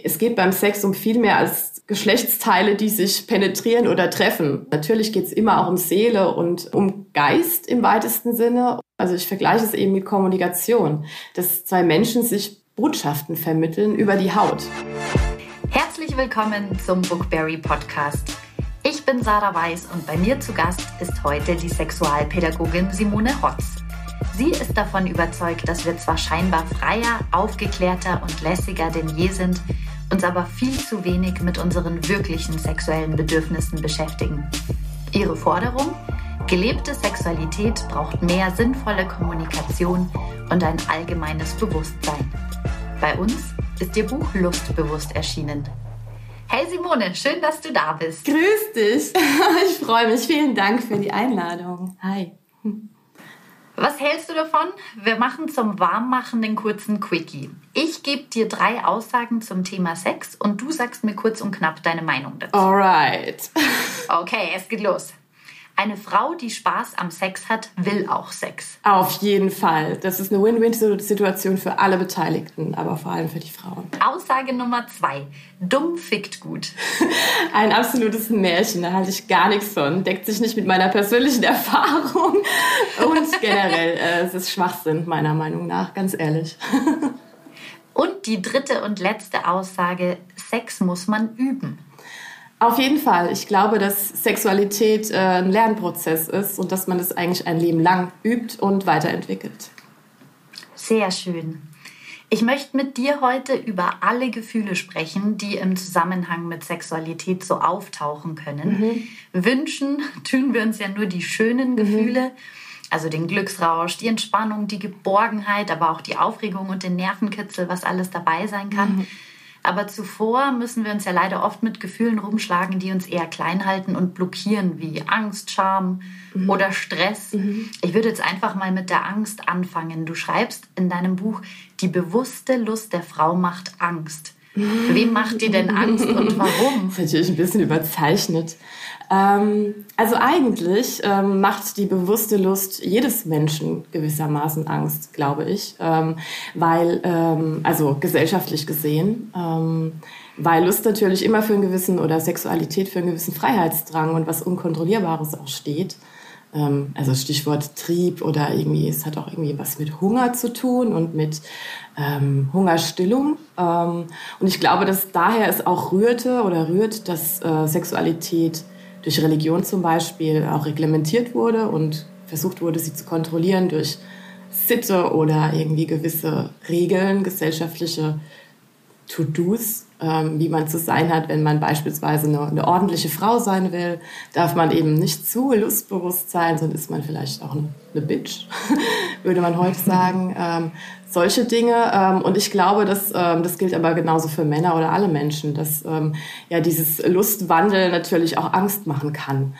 Es geht beim Sex um viel mehr als Geschlechtsteile, die sich penetrieren oder treffen. Natürlich geht es immer auch um Seele und um Geist im weitesten Sinne. Also ich vergleiche es eben mit Kommunikation, dass zwei Menschen sich Botschaften vermitteln über die Haut. Herzlich willkommen zum Bookberry Podcast. Ich bin Sarah Weiß und bei mir zu Gast ist heute die Sexualpädagogin Simone Hotz. Sie ist davon überzeugt, dass wir zwar scheinbar freier, aufgeklärter und lässiger denn je sind, uns aber viel zu wenig mit unseren wirklichen sexuellen Bedürfnissen beschäftigen. Ihre Forderung? Gelebte Sexualität braucht mehr sinnvolle Kommunikation und ein allgemeines Bewusstsein. Bei uns ist ihr Buch Lustbewusst erschienen. Hey Simone, schön, dass du da bist. Grüß dich. Ich freue mich. Vielen Dank für die Einladung. Hi. Was hältst du davon? Wir machen zum Warmmachen den kurzen Quickie. Ich gebe dir drei Aussagen zum Thema Sex und du sagst mir kurz und knapp deine Meinung dazu. Alright. Okay, es geht los. Eine Frau, die Spaß am Sex hat, will auch Sex. Auf jeden Fall. Das ist eine Win-Win-Situation für alle Beteiligten, aber vor allem für die Frauen. Aussage Nummer zwei. Dumm fickt gut. Ein absolutes Märchen, da halte ich gar nichts von. Deckt sich nicht mit meiner persönlichen Erfahrung. Und generell, äh, es ist Schwachsinn, meiner Meinung nach, ganz ehrlich. Und die dritte und letzte Aussage, Sex muss man üben. Auf jeden Fall. Ich glaube, dass Sexualität äh, ein Lernprozess ist und dass man es eigentlich ein Leben lang übt und weiterentwickelt. Sehr schön. Ich möchte mit dir heute über alle Gefühle sprechen, die im Zusammenhang mit Sexualität so auftauchen können. Mhm. Wünschen tun wir uns ja nur die schönen Gefühle, mhm. also den Glücksrausch, die Entspannung, die Geborgenheit, aber auch die Aufregung und den Nervenkitzel, was alles dabei sein kann. Mhm. Aber zuvor müssen wir uns ja leider oft mit Gefühlen rumschlagen, die uns eher klein halten und blockieren, wie Angst, Scham mhm. oder Stress. Mhm. Ich würde jetzt einfach mal mit der Angst anfangen. Du schreibst in deinem Buch, die bewusste Lust der Frau macht Angst. Wem macht die denn Angst und warum? Das ist natürlich ein bisschen überzeichnet. Ähm, also eigentlich ähm, macht die bewusste Lust jedes Menschen gewissermaßen Angst, glaube ich, ähm, weil, ähm, also gesellschaftlich gesehen, ähm, weil Lust natürlich immer für einen gewissen oder Sexualität für einen gewissen Freiheitsdrang und was Unkontrollierbares auch steht. Ähm, also Stichwort Trieb oder irgendwie, es hat auch irgendwie was mit Hunger zu tun und mit Hungerstillung. Und ich glaube, dass daher es auch rührte oder rührt, dass äh, Sexualität durch Religion zum Beispiel auch reglementiert wurde und versucht wurde, sie zu kontrollieren durch Sitte oder irgendwie gewisse Regeln, gesellschaftliche To-Dos, ähm, wie man zu sein hat, wenn man beispielsweise eine, eine, ordentliche Frau sein will, darf man eben nicht zu lustbewusst sein, sonst ist man vielleicht auch eine, eine Bitch, würde man heute sagen. Ähm, solche Dinge. Ähm, und ich glaube, dass, ähm, das gilt aber genauso für Männer oder alle Menschen, dass ähm, ja dieses Lustwandel natürlich auch Angst machen kann.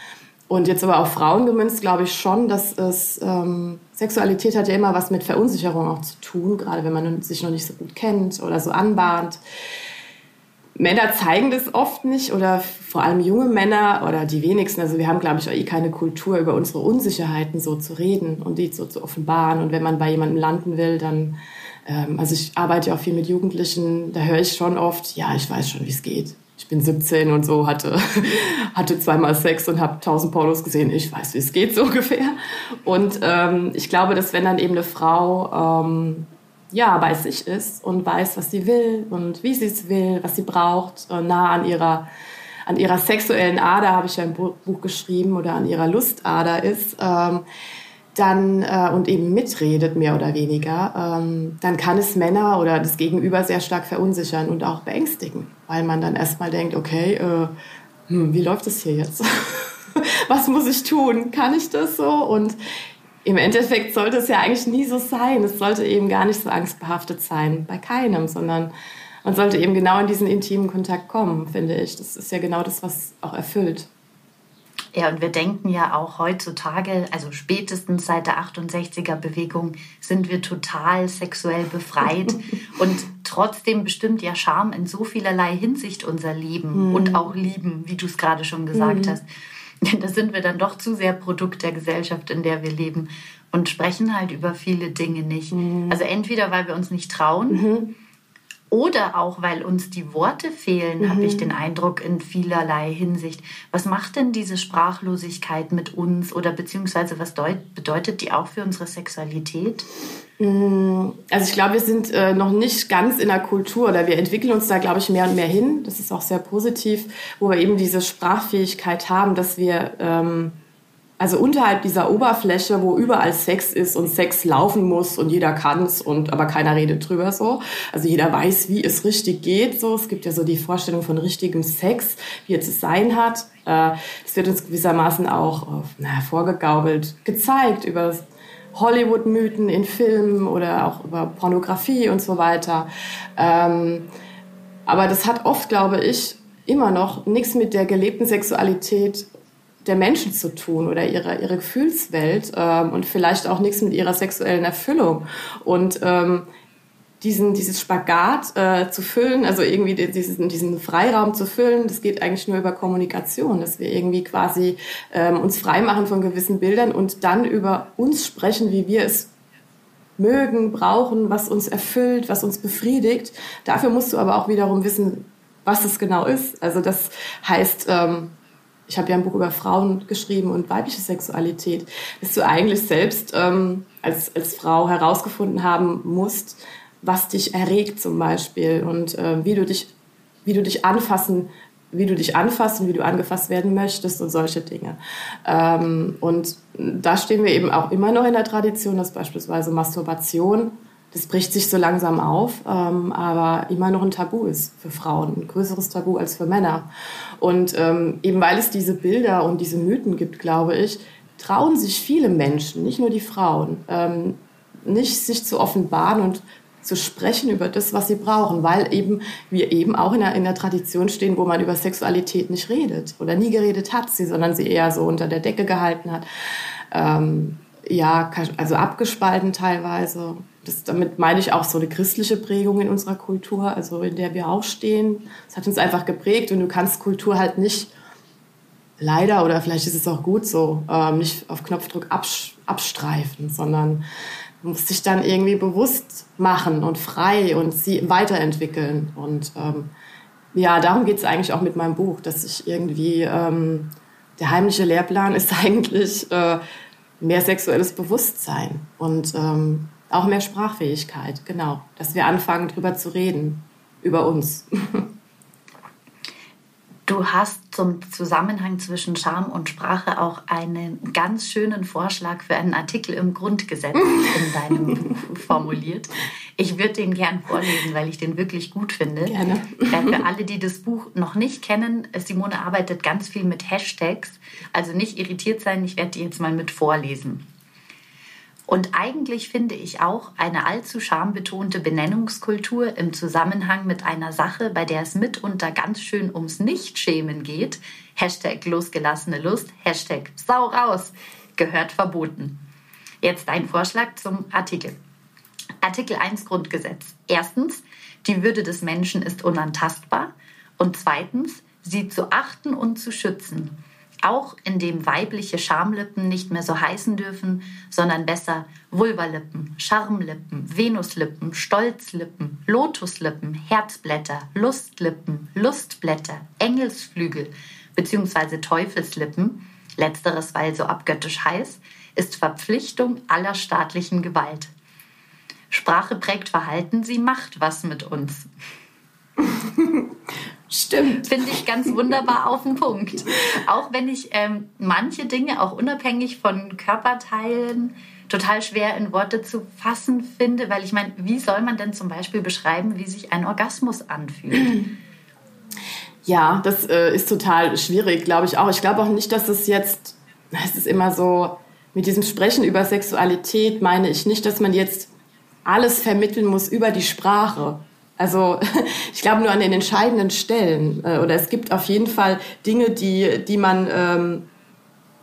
Und jetzt aber auf Frauen gemünzt, glaube ich schon, dass es ähm, Sexualität hat ja immer was mit Verunsicherung auch zu tun, gerade wenn man sich noch nicht so gut kennt oder so anbahnt. Männer zeigen das oft nicht oder vor allem junge Männer oder die wenigsten. Also wir haben, glaube ich, auch eh keine Kultur, über unsere Unsicherheiten so zu reden und die so zu offenbaren. Und wenn man bei jemandem landen will, dann, ähm, also ich arbeite ja auch viel mit Jugendlichen, da höre ich schon oft, ja, ich weiß schon, wie es geht. Ich bin 17 und so, hatte, hatte zweimal Sex und habe tausend Pornos gesehen. Ich weiß, wie es geht, so ungefähr. Und ähm, ich glaube, dass wenn dann eben eine Frau... Ähm, ja, bei sich ist und weiß, was sie will und wie sie es will, was sie braucht, äh, nah an ihrer, an ihrer sexuellen Ader, habe ich ja im Buch geschrieben, oder an ihrer Lustader ist, ähm, dann äh, und eben mitredet, mehr oder weniger, ähm, dann kann es Männer oder das Gegenüber sehr stark verunsichern und auch beängstigen, weil man dann erstmal denkt, okay, äh, hm, wie läuft es hier jetzt? was muss ich tun? Kann ich das so? Und im Endeffekt sollte es ja eigentlich nie so sein. Es sollte eben gar nicht so angstbehaftet sein, bei keinem, sondern man sollte eben genau in diesen intimen Kontakt kommen, finde ich. Das ist ja genau das, was auch erfüllt. Ja, und wir denken ja auch heutzutage, also spätestens seit der 68er-Bewegung, sind wir total sexuell befreit. und trotzdem bestimmt ja Scham in so vielerlei Hinsicht unser Leben mhm. und auch Lieben, wie du es gerade schon gesagt mhm. hast. da sind wir dann doch zu sehr Produkt der Gesellschaft, in der wir leben und sprechen halt über viele Dinge nicht. Mhm. Also entweder weil wir uns nicht trauen mhm. Oder auch, weil uns die Worte fehlen, mhm. habe ich den Eindruck in vielerlei Hinsicht. Was macht denn diese Sprachlosigkeit mit uns oder beziehungsweise was bedeutet die auch für unsere Sexualität? Mm, also ich glaube, wir sind äh, noch nicht ganz in der Kultur oder wir entwickeln uns da, glaube ich, mehr und mehr hin. Das ist auch sehr positiv, wo wir eben diese Sprachfähigkeit haben, dass wir ähm, also unterhalb dieser Oberfläche, wo überall Sex ist und Sex laufen muss und jeder kann es und aber keiner redet drüber so. Also jeder weiß, wie es richtig geht. So, es gibt ja so die Vorstellung von richtigem Sex, wie es zu sein hat. Äh, das wird uns gewissermaßen auch na, vorgegaukelt, gezeigt über Hollywood-Mythen in Filmen oder auch über Pornografie und so weiter. Ähm, aber das hat oft, glaube ich, immer noch nichts mit der gelebten Sexualität der Menschen zu tun oder ihre, ihre Gefühlswelt ähm, und vielleicht auch nichts mit ihrer sexuellen Erfüllung. Und ähm, diesen, dieses Spagat äh, zu füllen, also irgendwie diesen, diesen Freiraum zu füllen, das geht eigentlich nur über Kommunikation, dass wir irgendwie quasi ähm, uns freimachen von gewissen Bildern und dann über uns sprechen, wie wir es mögen, brauchen, was uns erfüllt, was uns befriedigt. Dafür musst du aber auch wiederum wissen, was es genau ist. Also das heißt, ähm, ich habe ja ein Buch über Frauen geschrieben und weibliche Sexualität, dass du eigentlich selbst ähm, als, als Frau herausgefunden haben musst, was dich erregt zum Beispiel und äh, wie, du dich, wie du dich anfassen wie du dich anfasst und wie du angefasst werden möchtest und solche Dinge. Ähm, und da stehen wir eben auch immer noch in der Tradition, dass beispielsweise Masturbation das bricht sich so langsam auf, ähm, aber immer noch ein Tabu ist für Frauen, ein größeres Tabu als für Männer. Und ähm, eben weil es diese Bilder und diese Mythen gibt, glaube ich, trauen sich viele Menschen, nicht nur die Frauen, ähm, nicht sich zu offenbaren und zu sprechen über das, was sie brauchen, weil eben wir eben auch in der, in der Tradition stehen, wo man über Sexualität nicht redet oder nie geredet hat, sie, sondern sie eher so unter der Decke gehalten hat. Ähm, ja, also abgespalten teilweise. Das, damit meine ich auch so eine christliche Prägung in unserer Kultur, also in der wir auch stehen. Das hat uns einfach geprägt und du kannst Kultur halt nicht, leider, oder vielleicht ist es auch gut so, ähm, nicht auf Knopfdruck abstreifen, sondern du musst dich dann irgendwie bewusst machen und frei und sie weiterentwickeln. Und ähm, ja, darum geht es eigentlich auch mit meinem Buch, dass ich irgendwie, ähm, der heimliche Lehrplan ist eigentlich... Äh, mehr sexuelles Bewusstsein und ähm, auch mehr Sprachfähigkeit, genau. Dass wir anfangen, drüber zu reden, über uns. Du hast zum Zusammenhang zwischen Scham und Sprache auch einen ganz schönen Vorschlag für einen Artikel im Grundgesetz in deinem Buch formuliert. Ich würde den gern vorlesen, weil ich den wirklich gut finde. Gerne. Für alle, die das Buch noch nicht kennen, Simone arbeitet ganz viel mit Hashtags. Also nicht irritiert sein, ich werde die jetzt mal mit vorlesen. Und eigentlich finde ich auch eine allzu schambetonte Benennungskultur im Zusammenhang mit einer Sache, bei der es mitunter ganz schön ums Nichtschämen geht, Hashtag losgelassene Lust, Hashtag Sau raus, gehört verboten. Jetzt ein Vorschlag zum Artikel. Artikel 1 Grundgesetz. Erstens, die Würde des Menschen ist unantastbar. Und zweitens, sie zu achten und zu schützen auch indem weibliche Schamlippen nicht mehr so heißen dürfen, sondern besser Vulvalippen, Schamlippen, Venuslippen, Stolzlippen, Lotuslippen, Herzblätter, Lustlippen, Lustblätter, Engelsflügel bzw. Teufelslippen, letzteres weil so abgöttisch heiß, ist Verpflichtung aller staatlichen Gewalt. Sprache prägt Verhalten, sie macht was mit uns. Stimmt. Finde ich ganz wunderbar auf den Punkt. Auch wenn ich ähm, manche Dinge auch unabhängig von Körperteilen total schwer in Worte zu fassen finde, weil ich meine, wie soll man denn zum Beispiel beschreiben, wie sich ein Orgasmus anfühlt? Ja, das äh, ist total schwierig, glaube ich auch. Ich glaube auch nicht, dass es jetzt, es ist immer so, mit diesem Sprechen über Sexualität meine ich nicht, dass man jetzt alles vermitteln muss über die Sprache. Also ich glaube nur an den entscheidenden Stellen. Äh, oder es gibt auf jeden Fall Dinge, die, die man ähm,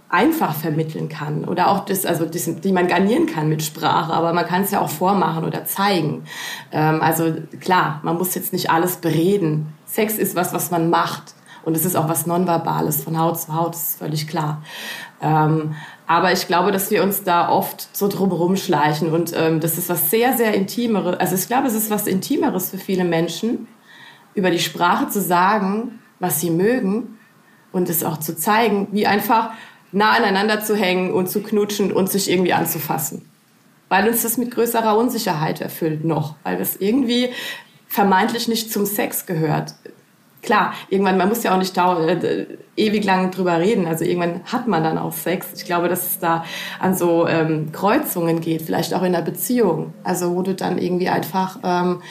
einfach vermitteln kann. Oder auch das, also das, die man garnieren kann mit Sprache, aber man kann es ja auch vormachen oder zeigen. Ähm, also klar, man muss jetzt nicht alles bereden. Sex ist was, was man macht. Und es ist auch was Nonverbales von Haut zu Haut, das ist völlig klar. Ähm, aber ich glaube, dass wir uns da oft so drumherum schleichen und ähm, das ist was sehr, sehr Intimeres. Also ich glaube, es ist was Intimeres für viele Menschen, über die Sprache zu sagen, was sie mögen und es auch zu zeigen, wie einfach nah aneinander zu hängen und zu knutschen und sich irgendwie anzufassen. Weil uns das mit größerer Unsicherheit erfüllt noch, weil das irgendwie vermeintlich nicht zum Sex gehört klar, irgendwann, man muss ja auch nicht äh, ewig lang drüber reden. Also irgendwann hat man dann auch Sex. Ich glaube, dass es da an so ähm, Kreuzungen geht, vielleicht auch in der Beziehung. Also wo du dann irgendwie einfach ähm,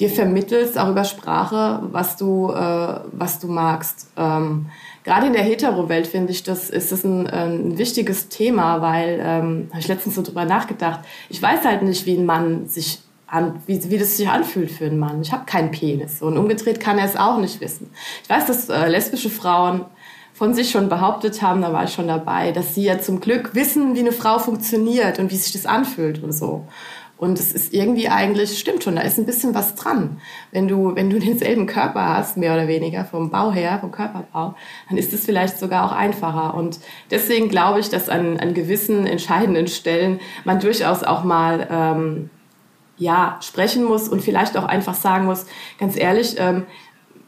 dir vermittelst, auch über Sprache, was du, äh, was du magst. Ähm, Gerade in der Hetero-Welt finde ich, das ist das ein, ein wichtiges Thema, weil ähm, habe ich letztens so drüber nachgedacht. Ich weiß halt nicht, wie ein Mann sich an, wie, wie das sich anfühlt für einen Mann. Ich habe keinen Penis. Und umgedreht kann er es auch nicht wissen. Ich weiß, dass äh, lesbische Frauen von sich schon behauptet haben, da war ich schon dabei, dass sie ja zum Glück wissen, wie eine Frau funktioniert und wie sich das anfühlt und so. Und es ist irgendwie eigentlich, stimmt schon, da ist ein bisschen was dran. Wenn du, wenn du denselben Körper hast, mehr oder weniger, vom Bau her, vom Körperbau, dann ist es vielleicht sogar auch einfacher. Und deswegen glaube ich, dass an, an gewissen entscheidenden Stellen man durchaus auch mal ähm, ja, sprechen muss und vielleicht auch einfach sagen muss, ganz ehrlich, ähm,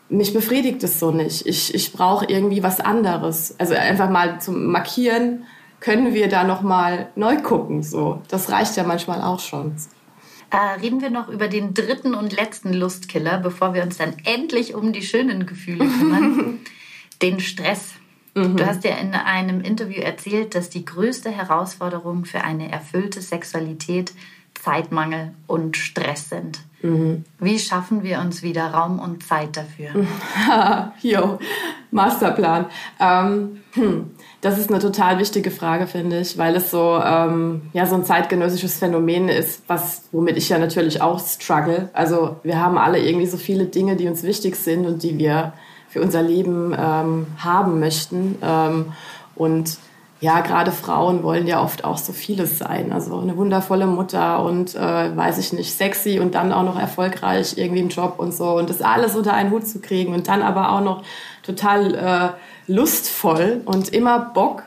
mich befriedigt es so nicht. Ich, ich brauche irgendwie was anderes. Also einfach mal zum Markieren, können wir da noch mal neu gucken. So, das reicht ja manchmal auch schon. Äh, reden wir noch über den dritten und letzten Lustkiller, bevor wir uns dann endlich um die schönen Gefühle kümmern. den Stress. Mhm. Du hast ja in einem Interview erzählt, dass die größte Herausforderung für eine erfüllte Sexualität Zeitmangel und Stress sind. Mhm. Wie schaffen wir uns wieder Raum und Zeit dafür? jo, Masterplan. Ähm, hm, das ist eine total wichtige Frage, finde ich, weil es so, ähm, ja, so ein zeitgenössisches Phänomen ist, was, womit ich ja natürlich auch struggle. Also wir haben alle irgendwie so viele Dinge, die uns wichtig sind und die wir für unser Leben ähm, haben möchten. Ähm, und ja, gerade Frauen wollen ja oft auch so vieles sein. Also eine wundervolle Mutter und äh, weiß ich nicht, sexy und dann auch noch erfolgreich irgendwie im Job und so. Und das alles unter einen Hut zu kriegen und dann aber auch noch total äh, lustvoll und immer Bock.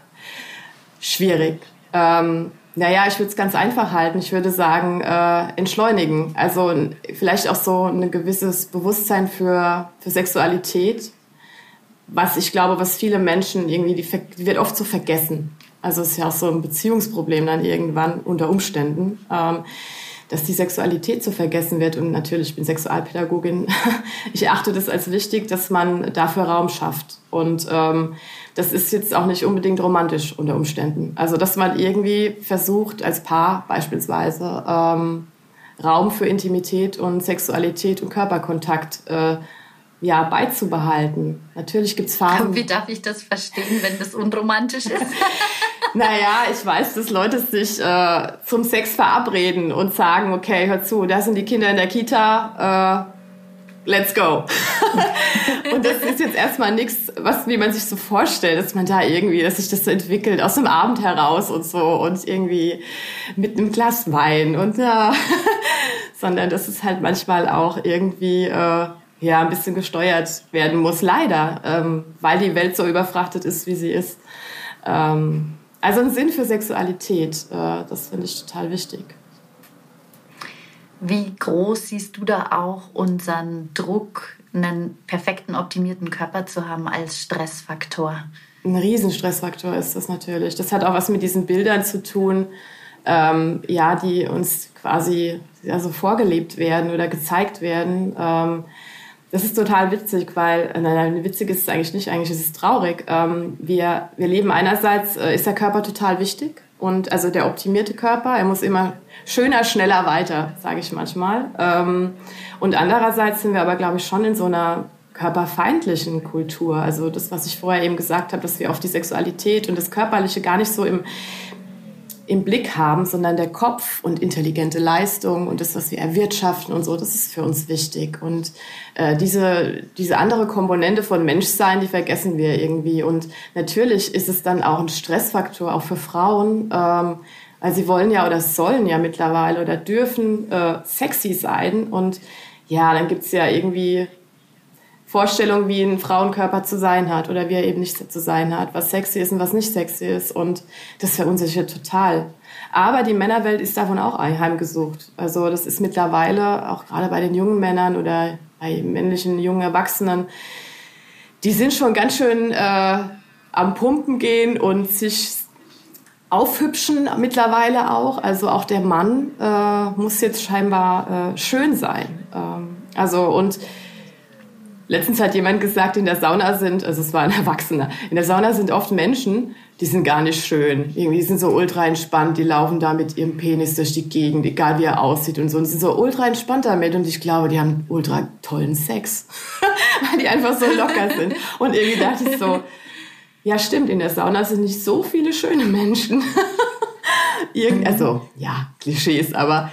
Schwierig. Ähm, naja, ich würde es ganz einfach halten. Ich würde sagen, äh, entschleunigen. Also vielleicht auch so ein gewisses Bewusstsein für, für Sexualität was ich glaube, was viele Menschen irgendwie, die, die, wird oft so vergessen. Also es ist ja auch so ein Beziehungsproblem dann irgendwann unter Umständen, ähm, dass die Sexualität so vergessen wird. Und natürlich, ich bin Sexualpädagogin. ich achte das als wichtig, dass man dafür Raum schafft. Und ähm, das ist jetzt auch nicht unbedingt romantisch unter Umständen. Also dass man irgendwie versucht, als Paar beispielsweise ähm, Raum für Intimität und Sexualität und Körperkontakt äh, ja, beizubehalten. Natürlich gibt es Phasen. Wie darf ich das verstehen, wenn das unromantisch ist? naja, ich weiß, dass Leute sich äh, zum Sex verabreden und sagen, okay, hör zu, da sind die Kinder in der Kita, äh, let's go. und das ist jetzt erstmal nichts, was wie man sich so vorstellt, dass man da irgendwie, dass sich das so entwickelt aus dem Abend heraus und so und irgendwie mit einem Glas Wein und ja, sondern das ist halt manchmal auch irgendwie äh, ja, ein bisschen gesteuert werden muss, leider, ähm, weil die Welt so überfrachtet ist, wie sie ist. Ähm, also ein Sinn für Sexualität, äh, das finde ich total wichtig. Wie groß siehst du da auch unseren Druck, einen perfekten, optimierten Körper zu haben als Stressfaktor? Ein Riesenstressfaktor ist das natürlich. Das hat auch was mit diesen Bildern zu tun, ähm, ja, die uns quasi ja, so vorgelebt werden oder gezeigt werden. Ähm, das ist total witzig, weil, äh, nein, nein, witzig ist es eigentlich nicht, eigentlich ist es traurig. Ähm, wir, wir leben einerseits, äh, ist der Körper total wichtig und also der optimierte Körper, er muss immer schöner, schneller weiter, sage ich manchmal. Ähm, und andererseits sind wir aber, glaube ich, schon in so einer körperfeindlichen Kultur. Also das, was ich vorher eben gesagt habe, dass wir auf die Sexualität und das Körperliche gar nicht so im, im Blick haben, sondern der Kopf und intelligente Leistung und das, was wir erwirtschaften und so, das ist für uns wichtig. Und äh, diese, diese andere Komponente von Menschsein, die vergessen wir irgendwie. Und natürlich ist es dann auch ein Stressfaktor, auch für Frauen, ähm, weil sie wollen ja oder sollen ja mittlerweile oder dürfen äh, sexy sein. Und ja, dann gibt's ja irgendwie Vorstellung, wie ein Frauenkörper zu sein hat oder wie er eben nicht zu sein hat, was sexy ist und was nicht sexy ist. Und das verunsichert total. Aber die Männerwelt ist davon auch heimgesucht. Also das ist mittlerweile, auch gerade bei den jungen Männern oder bei männlichen jungen Erwachsenen, die sind schon ganz schön äh, am Pumpen gehen und sich aufhübschen mittlerweile auch. Also auch der Mann äh, muss jetzt scheinbar äh, schön sein. Ähm, also und letztens hat jemand gesagt, in der Sauna sind, also es war ein Erwachsener, in der Sauna sind oft Menschen, die sind gar nicht schön. Irgendwie sind so ultra entspannt, die laufen da mit ihrem Penis durch die Gegend, egal wie er aussieht und so. Und sind so ultra entspannt damit. Und ich glaube, die haben ultra tollen Sex, weil die einfach so locker sind. Und irgendwie dachte ich so, ja, stimmt, in der Sauna sind nicht so viele schöne Menschen. Irgend, also, ja, Klischees, aber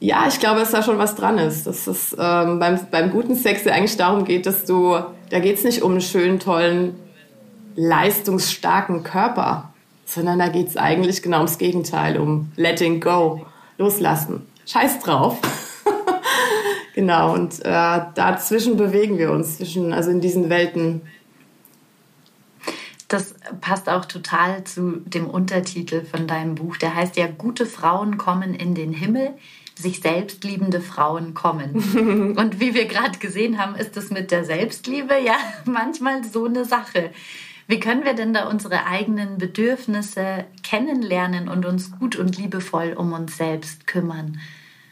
ja, ich glaube, dass da schon was dran ist. Dass es ähm, beim, beim guten Sex ja eigentlich darum geht, dass du, da geht es nicht um einen schönen, tollen, leistungsstarken Körper, sondern da geht es eigentlich genau ums Gegenteil, um letting go, loslassen. Scheiß drauf. genau, und äh, dazwischen bewegen wir uns, zwischen, also in diesen Welten das passt auch total zu dem Untertitel von deinem Buch. Der heißt ja, gute Frauen kommen in den Himmel, sich selbstliebende Frauen kommen. Und wie wir gerade gesehen haben, ist es mit der Selbstliebe ja manchmal so eine Sache. Wie können wir denn da unsere eigenen Bedürfnisse kennenlernen und uns gut und liebevoll um uns selbst kümmern?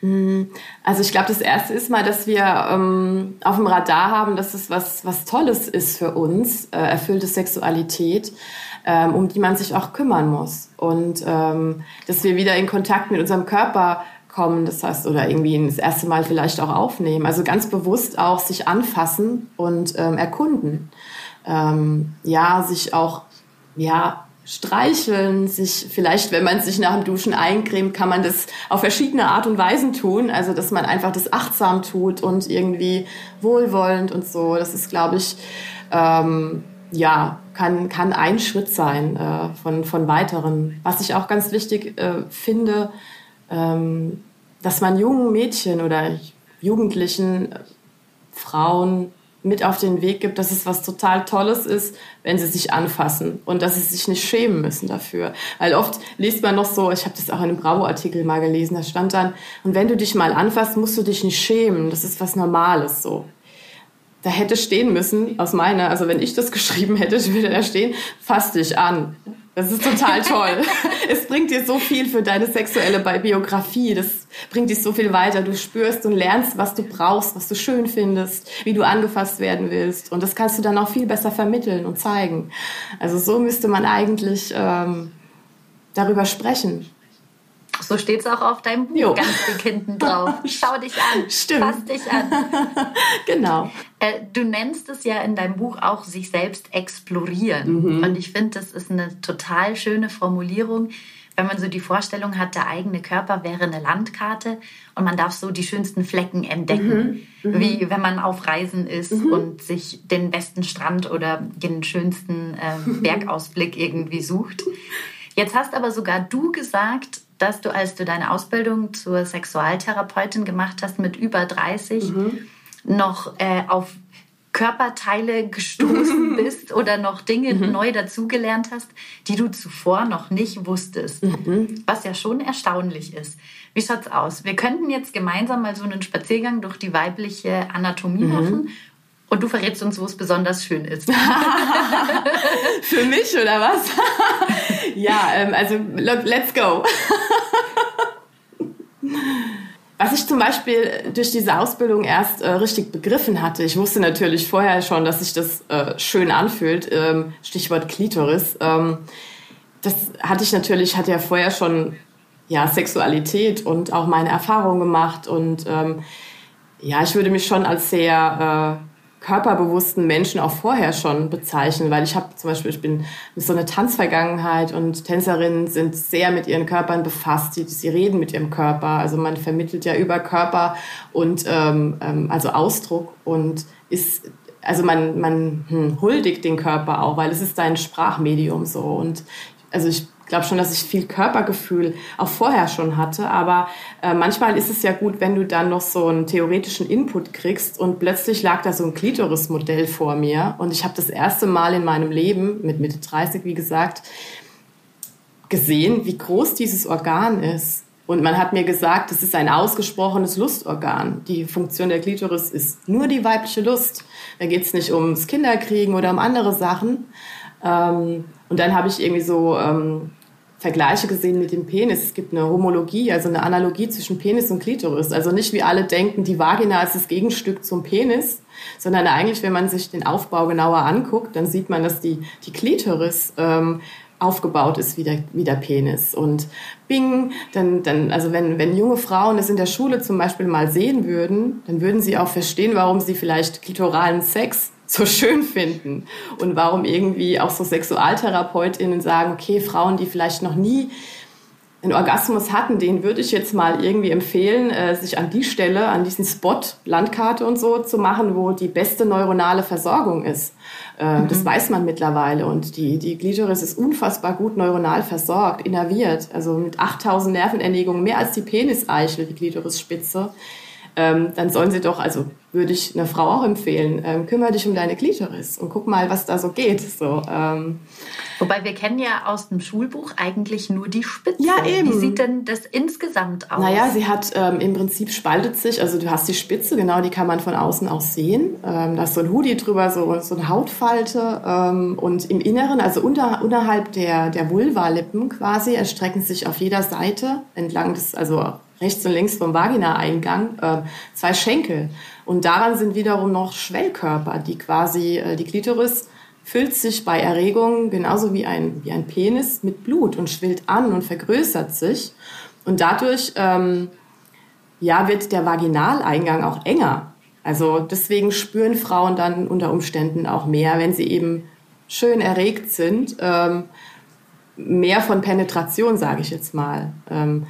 Mhm. Also ich glaube, das Erste ist mal, dass wir ähm, auf dem Radar haben, dass es was, was Tolles ist für uns, äh, erfüllte Sexualität, ähm, um die man sich auch kümmern muss. Und ähm, dass wir wieder in Kontakt mit unserem Körper kommen, das heißt, oder irgendwie das erste Mal vielleicht auch aufnehmen. Also ganz bewusst auch sich anfassen und ähm, erkunden. Ähm, ja, sich auch ja, streicheln, sich vielleicht, wenn man sich nach dem Duschen eincremt, kann man das auf verschiedene Art und Weisen tun. Also, dass man einfach das achtsam tut und irgendwie wohlwollend und so. Das ist, glaube ich, ähm, ja, kann, kann ein Schritt sein äh, von, von weiteren. Was ich auch ganz wichtig äh, finde, ähm, dass man jungen Mädchen oder Jugendlichen, äh, Frauen, mit auf den Weg gibt, dass es was total Tolles ist, wenn sie sich anfassen und dass sie sich nicht schämen müssen dafür. Weil oft liest man noch so, ich habe das auch in einem Bravo-Artikel mal gelesen, da stand dann, und wenn du dich mal anfasst, musst du dich nicht schämen, das ist was Normales so. Da hätte stehen müssen, aus meiner, also wenn ich das geschrieben hätte, würde da stehen, fass dich an. Das ist total toll. es bringt dir so viel für deine sexuelle Biografie. Das bringt dich so viel weiter. Du spürst und lernst, was du brauchst, was du schön findest, wie du angefasst werden willst. Und das kannst du dann auch viel besser vermitteln und zeigen. Also so müsste man eigentlich ähm, darüber sprechen. So steht es auch auf deinem Buch jo. ganz dick hinten drauf. Schau dich an. Stimmt. Fass dich an. genau. Äh, du nennst es ja in deinem Buch auch sich selbst explorieren. Mhm. Und ich finde, das ist eine total schöne Formulierung, wenn man so die Vorstellung hat, der eigene Körper wäre eine Landkarte und man darf so die schönsten Flecken entdecken, mhm. Mhm. wie wenn man auf Reisen ist mhm. und sich den besten Strand oder den schönsten äh, Bergausblick irgendwie sucht. Jetzt hast aber sogar du gesagt, dass du, als du deine Ausbildung zur Sexualtherapeutin gemacht hast mit über 30, mhm. noch äh, auf Körperteile gestoßen bist oder noch Dinge mhm. neu dazugelernt hast, die du zuvor noch nicht wusstest. Mhm. Was ja schon erstaunlich ist. Wie schaut's aus? Wir könnten jetzt gemeinsam mal so einen Spaziergang durch die weibliche Anatomie mhm. machen und du verrätst uns, wo es besonders schön ist. Für mich oder was? ja, ähm, also let's go. Was ich zum Beispiel durch diese Ausbildung erst äh, richtig begriffen hatte, ich wusste natürlich vorher schon, dass sich das äh, schön anfühlt, ähm, Stichwort Klitoris. Ähm, das hatte ich natürlich, hatte ja vorher schon ja, Sexualität und auch meine Erfahrungen gemacht und ähm, ja, ich würde mich schon als sehr äh, körperbewussten Menschen auch vorher schon bezeichnen, weil ich habe zum Beispiel, ich bin so eine Tanzvergangenheit und Tänzerinnen sind sehr mit ihren Körpern befasst, sie, sie reden mit ihrem Körper, also man vermittelt ja über Körper und ähm, ähm, also Ausdruck und ist also man, man hm, huldigt den Körper auch, weil es ist ein Sprachmedium so und also ich glaube schon, dass ich viel Körpergefühl auch vorher schon hatte. Aber äh, manchmal ist es ja gut, wenn du dann noch so einen theoretischen Input kriegst und plötzlich lag da so ein Klitoris-Modell vor mir und ich habe das erste Mal in meinem Leben mit Mitte 30, wie gesagt, gesehen, wie groß dieses Organ ist. Und man hat mir gesagt, es ist ein ausgesprochenes Lustorgan. Die Funktion der Klitoris ist nur die weibliche Lust. Da geht es nicht ums Kinderkriegen oder um andere Sachen. Ähm, und dann habe ich irgendwie so ähm, Vergleiche gesehen mit dem Penis. Es gibt eine Homologie, also eine Analogie zwischen Penis und Klitoris. Also nicht wie alle denken, die Vagina ist das Gegenstück zum Penis, sondern eigentlich, wenn man sich den Aufbau genauer anguckt, dann sieht man, dass die, die Klitoris ähm, aufgebaut ist wie der, wie der Penis. Und bing, dann, dann, also wenn, wenn junge Frauen es in der Schule zum Beispiel mal sehen würden, dann würden sie auch verstehen, warum sie vielleicht klitoralen Sex so schön finden und warum irgendwie auch so SexualtherapeutInnen sagen, okay, Frauen, die vielleicht noch nie einen Orgasmus hatten, den würde ich jetzt mal irgendwie empfehlen, äh, sich an die Stelle, an diesen Spot, Landkarte und so zu machen, wo die beste neuronale Versorgung ist. Äh, mhm. Das weiß man mittlerweile und die, die Glitoris ist unfassbar gut neuronal versorgt, innerviert, also mit 8000 Nervenernegungen, mehr als die Peniseichel, die Glitorisspitze. Ähm, dann sollen sie doch, also würde ich einer Frau auch empfehlen, ähm, kümmere dich um deine Klitoris und guck mal, was da so geht. So, ähm. Wobei wir kennen ja aus dem Schulbuch eigentlich nur die Spitze. Ja, eben. Wie sieht denn das insgesamt aus? Naja, sie hat ähm, im Prinzip spaltet sich, also du hast die Spitze, genau, die kann man von außen auch sehen. Ähm, da ist so ein Hoodie drüber, so, so eine Hautfalte. Ähm, und im Inneren, also unter, unterhalb der, der Vulvalippen quasi, erstrecken sich auf jeder Seite entlang des, also rechts und links vom Vagina-Eingang, äh, zwei Schenkel. Und daran sind wiederum noch Schwellkörper, die quasi, äh, die Klitoris füllt sich bei Erregung genauso wie ein, wie ein Penis mit Blut und schwillt an und vergrößert sich. Und dadurch ähm, ja, wird der Vaginaleingang auch enger. Also deswegen spüren Frauen dann unter Umständen auch mehr, wenn sie eben schön erregt sind, ähm, mehr von Penetration, sage ich jetzt mal. Ähm,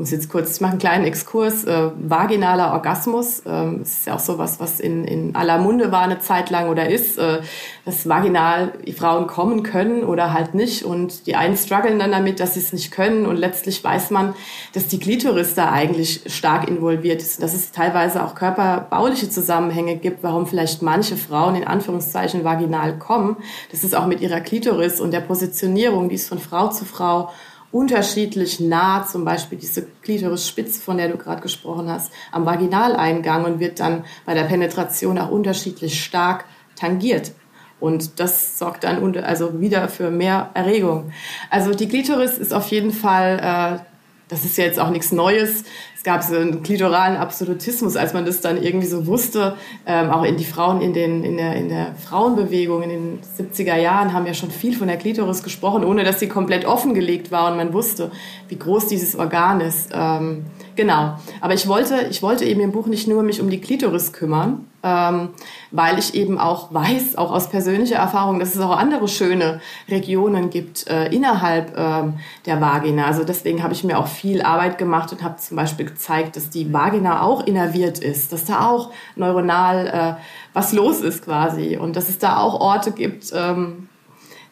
muss jetzt kurz, ich mache einen kleinen Exkurs. Äh, vaginaler Orgasmus ähm, ist ja auch sowas, was in, in aller Munde war eine Zeit lang oder ist, äh, dass vaginal Frauen kommen können oder halt nicht. Und die einen strugglen dann damit, dass sie es nicht können. Und letztlich weiß man, dass die Klitoris da eigentlich stark involviert ist. Dass es teilweise auch körperbauliche Zusammenhänge gibt, warum vielleicht manche Frauen in Anführungszeichen vaginal kommen. Das ist auch mit ihrer Klitoris und der Positionierung, die ist von Frau zu Frau unterschiedlich nah, zum Beispiel diese Klitorisspitze, von der du gerade gesprochen hast, am Vaginaleingang und wird dann bei der Penetration auch unterschiedlich stark tangiert. Und das sorgt dann also wieder für mehr Erregung. Also die Klitoris ist auf jeden Fall, äh, das ist ja jetzt auch nichts Neues, es gab so einen klitoralen Absolutismus, als man das dann irgendwie so wusste. Ähm, auch in die Frauen in, den, in, der, in der Frauenbewegung in den 70er Jahren haben ja schon viel von der Klitoris gesprochen, ohne dass sie komplett offengelegt war und man wusste, wie groß dieses Organ ist. Ähm, genau. Aber ich wollte, ich wollte eben im Buch nicht nur mich um die Klitoris kümmern, ähm, weil ich eben auch weiß, auch aus persönlicher Erfahrung, dass es auch andere schöne Regionen gibt äh, innerhalb ähm, der Vagina. Also deswegen habe ich mir auch viel Arbeit gemacht und habe zum Beispiel gezeigt, dass die Vagina auch innerviert ist, dass da auch neuronal äh, was los ist quasi und dass es da auch Orte gibt, ähm,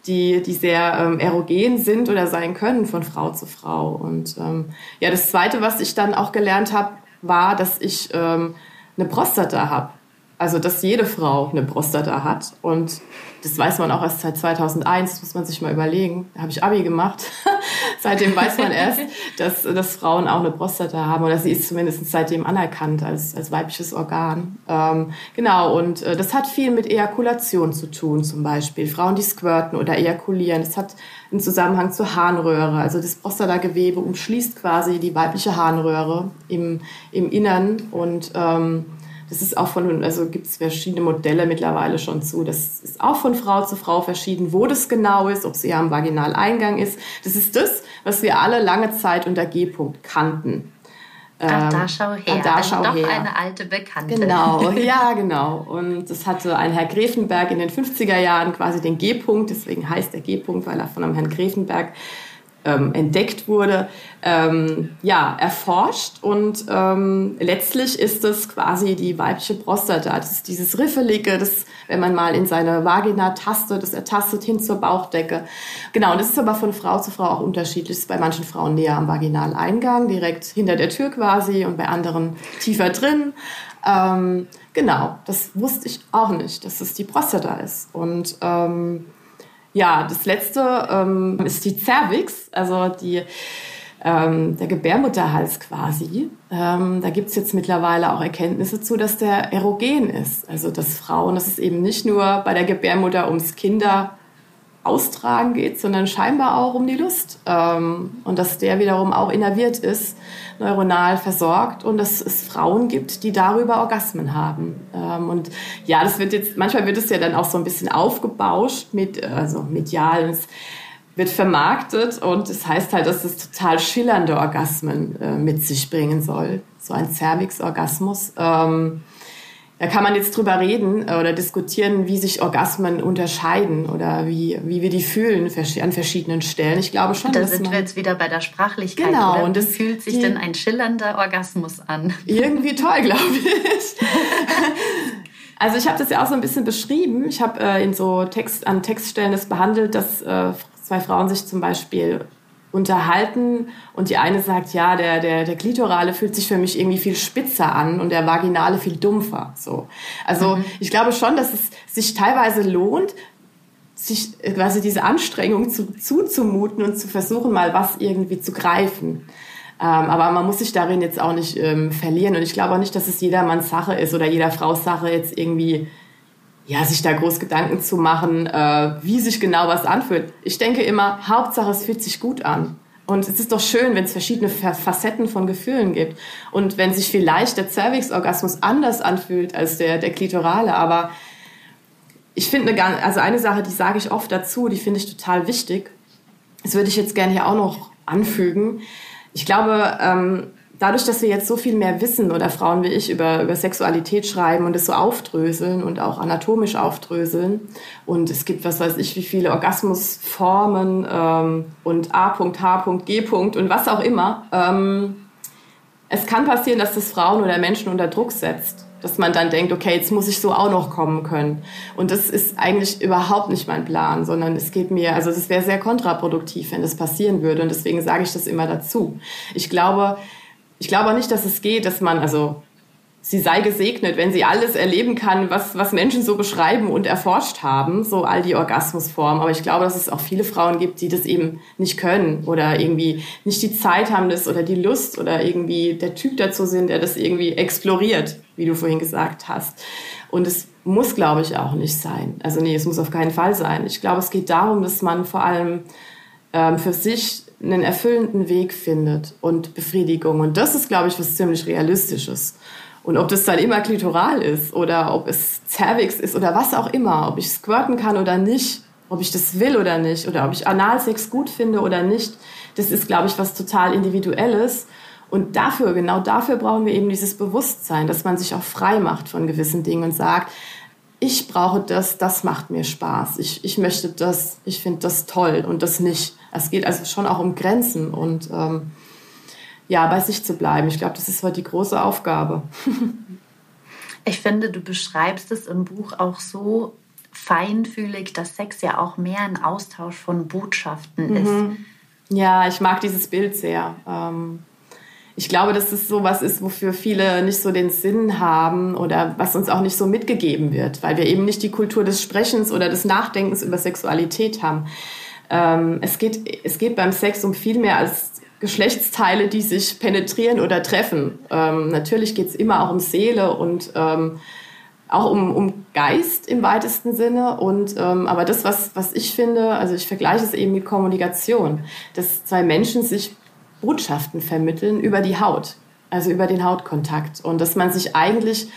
die, die sehr ähm, erogen sind oder sein können von Frau zu Frau. Und ähm, ja, das Zweite, was ich dann auch gelernt habe, war, dass ich ähm, eine Prostata habe. Also, dass jede Frau eine Prostata hat. Und das weiß man auch erst seit 2001, muss man sich mal überlegen. Da habe ich Abi gemacht. seitdem weiß man erst, dass, dass Frauen auch eine Prostata haben. Oder sie ist zumindest seitdem anerkannt als, als weibliches Organ. Ähm, genau, und äh, das hat viel mit Ejakulation zu tun, zum Beispiel. Frauen, die squirten oder ejakulieren. Das hat einen Zusammenhang zur Harnröhre. Also das Prostatagewebe umschließt quasi die weibliche Harnröhre im, im Innern und ähm, das ist auch von, also gibt es verschiedene Modelle mittlerweile schon zu. Das ist auch von Frau zu Frau verschieden, wo das genau ist, ob sie am Vaginaleingang ist. Das ist das, was wir alle lange Zeit unter G-Punkt kannten. Ach, da ähm, schau her. Ah, da also schau doch her. eine alte Bekannte. Genau, ja, genau. Und das hatte ein Herr Grevenberg in den 50er Jahren quasi den G-Punkt, deswegen heißt der G-Punkt, weil er von einem Herrn Grevenberg ähm, entdeckt wurde, ähm, ja, erforscht. Und ähm, letztlich ist es quasi die weibliche Prostata. Das ist dieses Riffelige, das, wenn man mal in seine Vagina tastet, das ertastet hin zur Bauchdecke. Genau, und das ist aber von Frau zu Frau auch unterschiedlich. Das ist bei manchen Frauen näher am Vaginaleingang, direkt hinter der Tür quasi, und bei anderen tiefer drin. Ähm, genau, das wusste ich auch nicht, dass es die Prostata ist. Und ähm, ja, das letzte ähm, ist die Cervix, also die, ähm, der Gebärmutterhals quasi. Ähm, da gibt es jetzt mittlerweile auch Erkenntnisse zu, dass der erogen ist. Also dass Frauen, dass es eben nicht nur bei der Gebärmutter ums Kinder austragen geht, sondern scheinbar auch um die Lust. Ähm, und dass der wiederum auch innerviert ist neuronal versorgt und dass es Frauen gibt, die darüber Orgasmen haben. Ähm, und ja, das wird jetzt, manchmal wird es ja dann auch so ein bisschen aufgebauscht mit, also medial. Es wird vermarktet und es das heißt halt, dass es total schillernde Orgasmen äh, mit sich bringen soll. So ein Cervix-Orgasmus. Ähm, da kann man jetzt drüber reden oder diskutieren, wie sich Orgasmen unterscheiden oder wie, wie wir die fühlen an verschiedenen Stellen. Ich glaube schon. Da sind wir jetzt wieder bei der Sprachlichkeit. Genau. Oder? Und das fühlt sich denn ein schillernder Orgasmus an? Irgendwie toll, glaube ich. Also ich habe das ja auch so ein bisschen beschrieben. Ich habe äh, in so Text an Textstellen das behandelt, dass äh, zwei Frauen sich zum Beispiel unterhalten und die eine sagt, ja, der, der, der Klitorale fühlt sich für mich irgendwie viel spitzer an und der Vaginale viel dumpfer. So. Also mhm. ich glaube schon, dass es sich teilweise lohnt, sich quasi diese Anstrengung zu, zuzumuten und zu versuchen, mal was irgendwie zu greifen. Ähm, aber man muss sich darin jetzt auch nicht ähm, verlieren. Und ich glaube auch nicht, dass es jedermanns Sache ist oder jeder Frau's Sache, jetzt irgendwie ja, sich da groß Gedanken zu machen, äh, wie sich genau was anfühlt. Ich denke immer, Hauptsache, es fühlt sich gut an. Und es ist doch schön, wenn es verschiedene Facetten von Gefühlen gibt. Und wenn sich vielleicht der Cervix-Orgasmus anders anfühlt als der, der klitorale. Aber ich finde, eine, also eine Sache, die sage ich oft dazu, die finde ich total wichtig. Das würde ich jetzt gerne hier auch noch anfügen. Ich glaube, ähm, dadurch, dass wir jetzt so viel mehr wissen oder Frauen wie ich über, über Sexualität schreiben und es so aufdröseln und auch anatomisch aufdröseln und es gibt, was weiß ich, wie viele Orgasmusformen ähm, und A. H. G. und was auch immer. Ähm, es kann passieren, dass das Frauen oder Menschen unter Druck setzt. Dass man dann denkt, okay, jetzt muss ich so auch noch kommen können. Und das ist eigentlich überhaupt nicht mein Plan, sondern es geht mir, also es wäre sehr kontraproduktiv, wenn das passieren würde. Und deswegen sage ich das immer dazu. Ich glaube, ich glaube nicht, dass es geht, dass man, also sie sei gesegnet, wenn sie alles erleben kann, was, was Menschen so beschreiben und erforscht haben, so all die Orgasmusformen. Aber ich glaube, dass es auch viele Frauen gibt, die das eben nicht können oder irgendwie nicht die Zeit haben das oder die Lust oder irgendwie der Typ dazu sind, der das irgendwie exploriert, wie du vorhin gesagt hast. Und es muss, glaube ich, auch nicht sein. Also nee, es muss auf keinen Fall sein. Ich glaube, es geht darum, dass man vor allem ähm, für sich einen erfüllenden Weg findet und Befriedigung. Und das ist, glaube ich, was ziemlich Realistisches. Und ob das dann immer klitoral ist oder ob es Cervix ist oder was auch immer, ob ich squirten kann oder nicht, ob ich das will oder nicht oder ob ich Analsex gut finde oder nicht, das ist, glaube ich, was total Individuelles. Und dafür, genau dafür brauchen wir eben dieses Bewusstsein, dass man sich auch frei macht von gewissen Dingen und sagt, ich brauche das, das macht mir Spaß. Ich, ich möchte das, ich finde das toll und das nicht. Es geht also schon auch um Grenzen und ähm, ja, bei sich zu bleiben. Ich glaube, das ist heute die große Aufgabe. ich finde, du beschreibst es im Buch auch so feinfühlig, dass Sex ja auch mehr ein Austausch von Botschaften ist. Mhm. Ja, ich mag dieses Bild sehr. Ähm, ich glaube, dass es sowas ist, wofür viele nicht so den Sinn haben oder was uns auch nicht so mitgegeben wird, weil wir eben nicht die Kultur des Sprechens oder des Nachdenkens über Sexualität haben. Ähm, es, geht, es geht beim Sex um viel mehr als Geschlechtsteile, die sich penetrieren oder treffen. Ähm, natürlich geht es immer auch um Seele und ähm, auch um, um Geist im weitesten Sinne. Und ähm, aber das, was, was ich finde, also ich vergleiche es eben mit Kommunikation, dass zwei Menschen sich Botschaften vermitteln über die Haut, also über den Hautkontakt. Und dass man sich eigentlich,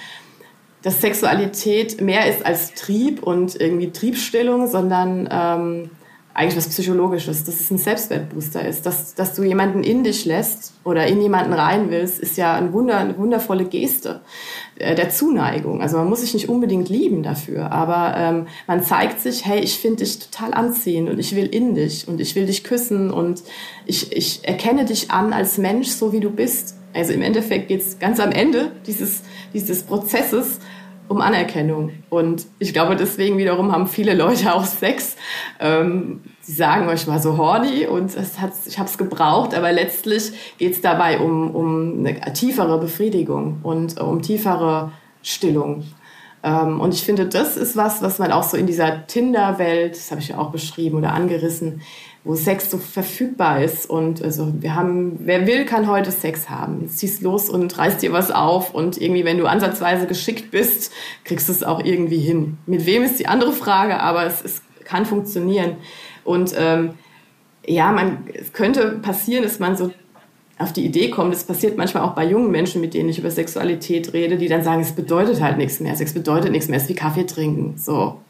dass Sexualität mehr ist als Trieb und irgendwie Triebstellung, sondern ähm, eigentlich was Psychologisches, dass es ein Selbstwertbooster ist. Dass, dass du jemanden in dich lässt oder in jemanden rein willst, ist ja ein Wunder, eine wundervolle Geste äh, der Zuneigung. Also man muss sich nicht unbedingt lieben dafür, aber ähm, man zeigt sich, hey, ich finde dich total anziehend und ich will in dich und ich will dich küssen und ich, ich erkenne dich an als Mensch, so wie du bist. Also im Endeffekt geht's ganz am Ende dieses, dieses Prozesses um Anerkennung. Und ich glaube, deswegen wiederum haben viele Leute auch Sex. Ähm, sie sagen, ich war so horny und ich habe es gebraucht, aber letztlich geht es dabei um, um eine tiefere Befriedigung und um tiefere Stillung. Ähm, und ich finde, das ist was, was man auch so in dieser Tinder-Welt, das habe ich ja auch beschrieben oder angerissen, wo Sex so verfügbar ist. Und also wir haben, wer will, kann heute Sex haben. Ziehst los und reißt dir was auf und irgendwie, wenn du ansatzweise geschickt bist, kriegst du es auch irgendwie hin. Mit wem ist die andere Frage, aber es, es kann funktionieren. Und ähm, ja, man, es könnte passieren, dass man so auf die Idee kommt, das passiert manchmal auch bei jungen Menschen, mit denen ich über Sexualität rede, die dann sagen, es bedeutet halt nichts mehr, Sex bedeutet nichts mehr, es ist wie Kaffee trinken, so.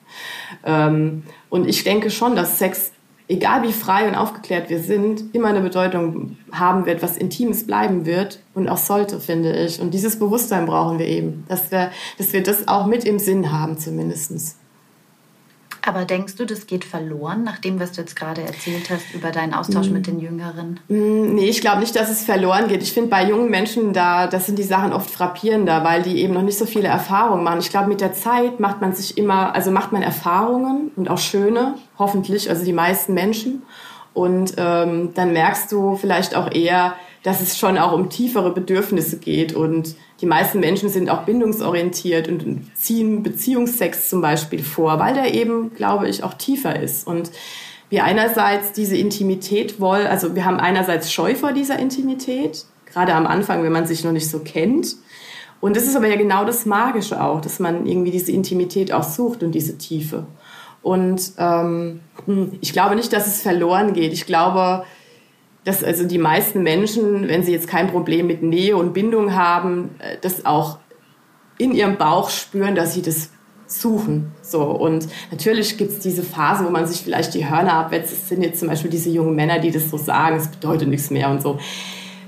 Ähm, und ich denke schon, dass Sex egal wie frei und aufgeklärt wir sind, immer eine Bedeutung haben wird, was Intimes bleiben wird und auch sollte, finde ich. Und dieses Bewusstsein brauchen wir eben, dass wir, dass wir das auch mit im Sinn haben zumindestens. Aber denkst du, das geht verloren, nach dem, was du jetzt gerade erzählt hast über deinen Austausch mm. mit den Jüngeren? Mm, nee, ich glaube nicht, dass es verloren geht. Ich finde, bei jungen Menschen, da, das sind die Sachen oft frappierender, weil die eben noch nicht so viele Erfahrungen machen. Ich glaube, mit der Zeit macht man sich immer, also macht man Erfahrungen und auch schöne, hoffentlich, also die meisten Menschen. Und ähm, dann merkst du vielleicht auch eher, dass es schon auch um tiefere Bedürfnisse geht. Und die meisten Menschen sind auch bindungsorientiert und ziehen Beziehungsex zum Beispiel vor, weil der eben, glaube ich, auch tiefer ist. Und wir einerseits diese Intimität wollen, also wir haben einerseits Scheu vor dieser Intimität, gerade am Anfang, wenn man sich noch nicht so kennt. Und das ist aber ja genau das Magische auch, dass man irgendwie diese Intimität auch sucht und diese Tiefe. Und ähm, ich glaube nicht, dass es verloren geht. Ich glaube, dass also die meisten Menschen, wenn sie jetzt kein Problem mit Nähe und Bindung haben, äh, das auch in ihrem Bauch spüren, dass sie das suchen. So und natürlich gibt es diese Phase, wo man sich vielleicht die Hörner abwetzt. Es sind jetzt zum Beispiel diese jungen Männer, die das so sagen, es bedeutet nichts mehr und so.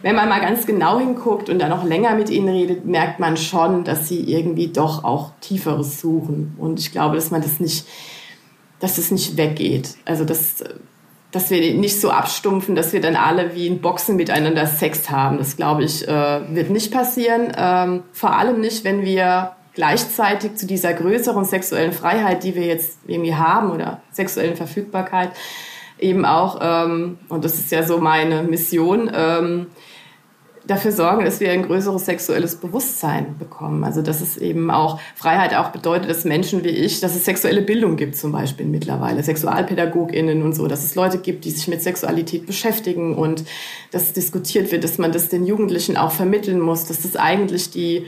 Wenn man mal ganz genau hinguckt und dann noch länger mit ihnen redet, merkt man schon, dass sie irgendwie doch auch Tieferes suchen. Und ich glaube, dass man das nicht, dass das nicht weggeht. Also das dass wir nicht so abstumpfen, dass wir dann alle wie in Boxen miteinander Sex haben. Das glaube ich, äh, wird nicht passieren. Ähm, vor allem nicht, wenn wir gleichzeitig zu dieser größeren sexuellen Freiheit, die wir jetzt irgendwie haben oder sexuellen Verfügbarkeit, eben auch, ähm, und das ist ja so meine Mission, ähm, dafür sorgen, dass wir ein größeres sexuelles Bewusstsein bekommen. Also dass es eben auch Freiheit auch bedeutet, dass Menschen wie ich, dass es sexuelle Bildung gibt zum Beispiel mittlerweile, SexualpädagogInnen und so, dass es Leute gibt, die sich mit Sexualität beschäftigen und dass diskutiert wird, dass man das den Jugendlichen auch vermitteln muss, dass das eigentlich die,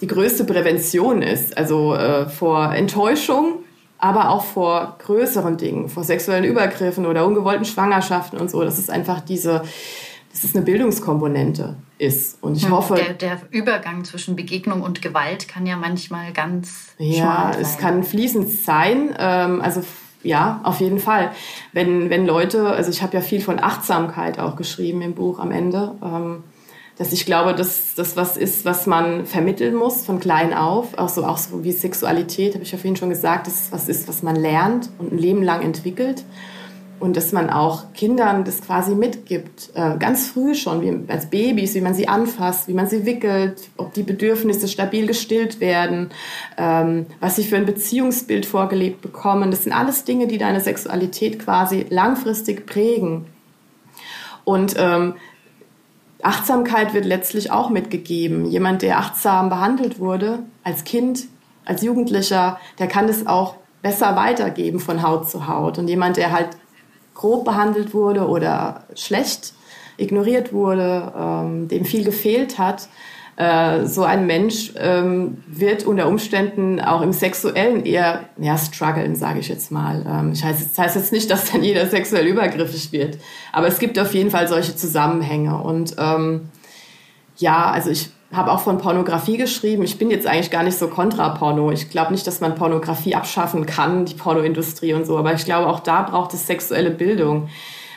die größte Prävention ist, also äh, vor Enttäuschung, aber auch vor größeren Dingen, vor sexuellen Übergriffen oder ungewollten Schwangerschaften und so. Das ist einfach diese, das ist eine Bildungskomponente ist. Und ich hm, hoffe. Der, der, Übergang zwischen Begegnung und Gewalt kann ja manchmal ganz. Ja, es kann fließend sein. Ähm, also ja, auf jeden Fall. Wenn, wenn Leute, also ich habe ja viel von Achtsamkeit auch geschrieben im Buch am Ende, ähm, dass ich glaube, dass das was ist, was man vermitteln muss von klein auf, auch so, auch so wie Sexualität, habe ich ja vorhin schon gesagt, dass es was ist, was man lernt und ein Leben lang entwickelt und dass man auch Kindern das quasi mitgibt, äh, ganz früh schon, wie als Babys, wie man sie anfasst, wie man sie wickelt, ob die Bedürfnisse stabil gestillt werden, ähm, was sie für ein Beziehungsbild vorgelebt bekommen. Das sind alles Dinge, die deine Sexualität quasi langfristig prägen. Und ähm, Achtsamkeit wird letztlich auch mitgegeben. Jemand, der achtsam behandelt wurde, als Kind, als Jugendlicher, der kann das auch besser weitergeben von Haut zu Haut. Und jemand, der halt grob behandelt wurde oder schlecht ignoriert wurde, ähm, dem viel gefehlt hat, äh, so ein Mensch ähm, wird unter Umständen auch im Sexuellen eher ja, strugglen, sage ich jetzt mal. Ähm, ich heißt, das heißt jetzt nicht, dass dann jeder sexuell übergriffig wird, aber es gibt auf jeden Fall solche Zusammenhänge. Und ähm, ja, also ich habe auch von Pornografie geschrieben. Ich bin jetzt eigentlich gar nicht so kontra Porno. Ich glaube nicht, dass man Pornografie abschaffen kann, die Pornoindustrie und so. Aber ich glaube, auch da braucht es sexuelle Bildung.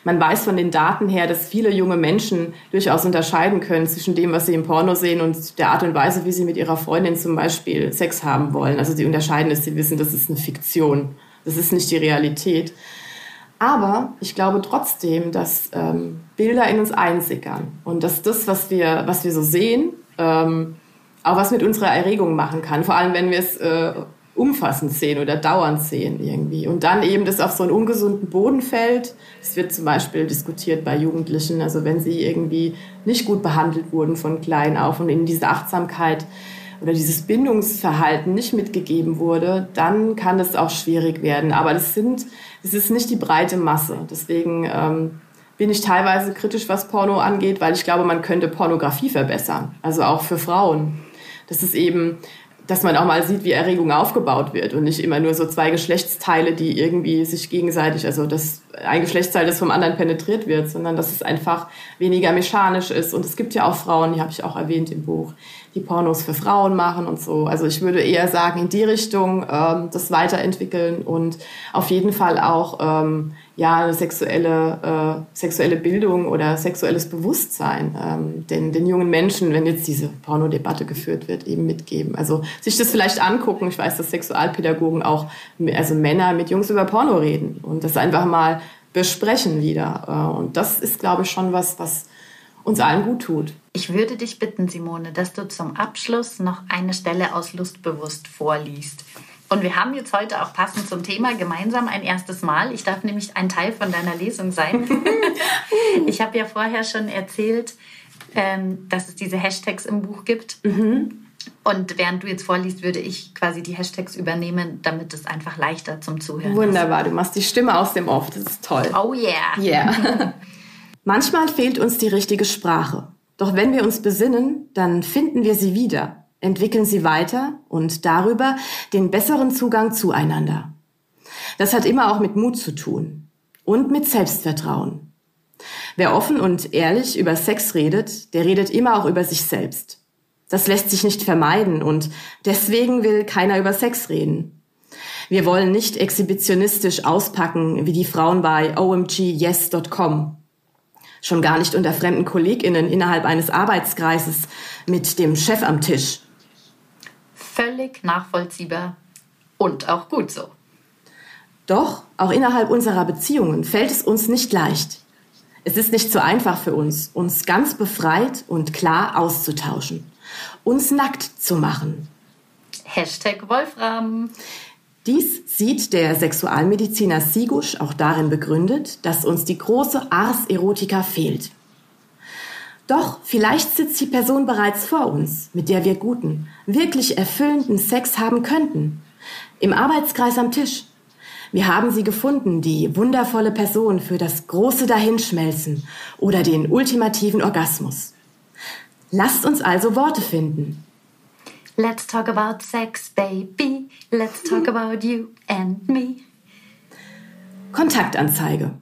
Man weiß von den Daten her, dass viele junge Menschen durchaus unterscheiden können zwischen dem, was sie im Porno sehen und der Art und Weise, wie sie mit ihrer Freundin zum Beispiel Sex haben wollen. Also sie unterscheiden es, sie wissen, das ist eine Fiktion. Das ist nicht die Realität. Aber ich glaube trotzdem, dass ähm, Bilder in uns einsickern und dass das, was wir, was wir so sehen, ähm, auch was mit unserer Erregung machen kann. Vor allem, wenn wir es äh, umfassend sehen oder dauernd sehen irgendwie. Und dann eben das auf so einen ungesunden Boden fällt. Das wird zum Beispiel diskutiert bei Jugendlichen, also wenn sie irgendwie nicht gut behandelt wurden von klein auf und ihnen diese Achtsamkeit oder dieses Bindungsverhalten nicht mitgegeben wurde, dann kann es auch schwierig werden. Aber das sind, das ist nicht die breite Masse. Deswegen ähm, bin ich teilweise kritisch, was Porno angeht, weil ich glaube, man könnte Pornografie verbessern. Also auch für Frauen. Das ist eben, dass man auch mal sieht, wie Erregung aufgebaut wird und nicht immer nur so zwei Geschlechtsteile, die irgendwie sich gegenseitig, also dass ein Geschlechtsteil, das vom anderen penetriert wird, sondern dass es einfach weniger mechanisch ist. Und es gibt ja auch Frauen, die habe ich auch erwähnt im Buch, die Pornos für Frauen machen und so. Also ich würde eher sagen, in die Richtung ähm, das weiterentwickeln und auf jeden Fall auch ähm, ja eine sexuelle äh, sexuelle Bildung oder sexuelles Bewusstsein ähm, den den jungen Menschen, wenn jetzt diese Pornodebatte geführt wird, eben mitgeben. Also sich das vielleicht angucken. Ich weiß, dass Sexualpädagogen auch also Männer mit Jungs über Porno reden und das einfach mal besprechen wieder. Äh, und das ist, glaube ich, schon was, was uns allen gut tut. Ich würde dich bitten, Simone, dass du zum Abschluss noch eine Stelle aus Lustbewusst vorliest. Und wir haben jetzt heute auch passend zum Thema gemeinsam ein erstes Mal. Ich darf nämlich ein Teil von deiner Lesung sein. ich habe ja vorher schon erzählt, ähm, dass es diese Hashtags im Buch gibt. Mhm. Und während du jetzt vorliest, würde ich quasi die Hashtags übernehmen, damit es einfach leichter zum Zuhören ist. Wunderbar, du machst die Stimme aus dem Off, das ist toll. Oh yeah. Yeah. Manchmal fehlt uns die richtige Sprache. Doch wenn wir uns besinnen, dann finden wir sie wieder, entwickeln sie weiter und darüber den besseren Zugang zueinander. Das hat immer auch mit Mut zu tun und mit Selbstvertrauen. Wer offen und ehrlich über Sex redet, der redet immer auch über sich selbst. Das lässt sich nicht vermeiden und deswegen will keiner über Sex reden. Wir wollen nicht exhibitionistisch auspacken wie die Frauen bei omgyes.com schon gar nicht unter fremden KollegInnen innerhalb eines Arbeitskreises mit dem Chef am Tisch. Völlig nachvollziehbar und auch gut so. Doch auch innerhalb unserer Beziehungen fällt es uns nicht leicht. Es ist nicht so einfach für uns, uns ganz befreit und klar auszutauschen, uns nackt zu machen. Hashtag Wolfram. Dies sieht der Sexualmediziner Sigusch auch darin begründet, dass uns die große Ars Erotica fehlt. Doch vielleicht sitzt die Person bereits vor uns, mit der wir guten, wirklich erfüllenden Sex haben könnten. Im Arbeitskreis am Tisch. Wir haben sie gefunden, die wundervolle Person für das große Dahinschmelzen oder den ultimativen Orgasmus. Lasst uns also Worte finden. Let's talk about sex, baby. Let's talk about you and me. Kontaktanzeige.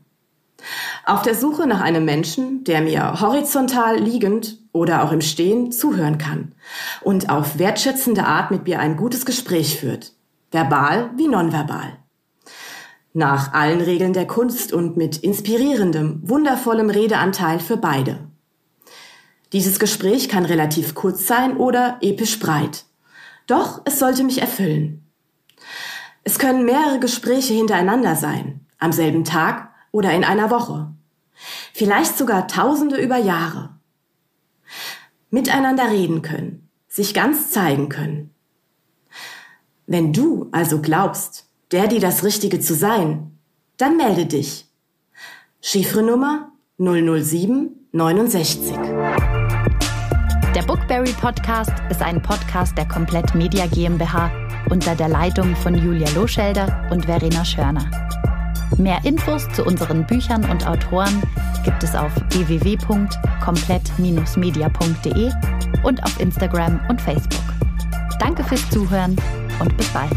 Auf der Suche nach einem Menschen, der mir horizontal liegend oder auch im Stehen zuhören kann und auf wertschätzende Art mit mir ein gutes Gespräch führt. Verbal wie nonverbal. Nach allen Regeln der Kunst und mit inspirierendem, wundervollem Redeanteil für beide. Dieses Gespräch kann relativ kurz sein oder episch breit. Doch es sollte mich erfüllen. Es können mehrere Gespräche hintereinander sein, am selben Tag oder in einer Woche. Vielleicht sogar Tausende über Jahre. Miteinander reden können, sich ganz zeigen können. Wenn du also glaubst, der dir das Richtige zu sein, dann melde dich. Chiffrenummer 007 69. Der Bookberry Podcast ist ein Podcast der Komplett Media GmbH unter der Leitung von Julia Loschelder und Verena Schörner. Mehr Infos zu unseren Büchern und Autoren gibt es auf www.komplett-media.de und auf Instagram und Facebook. Danke fürs Zuhören und bis bald.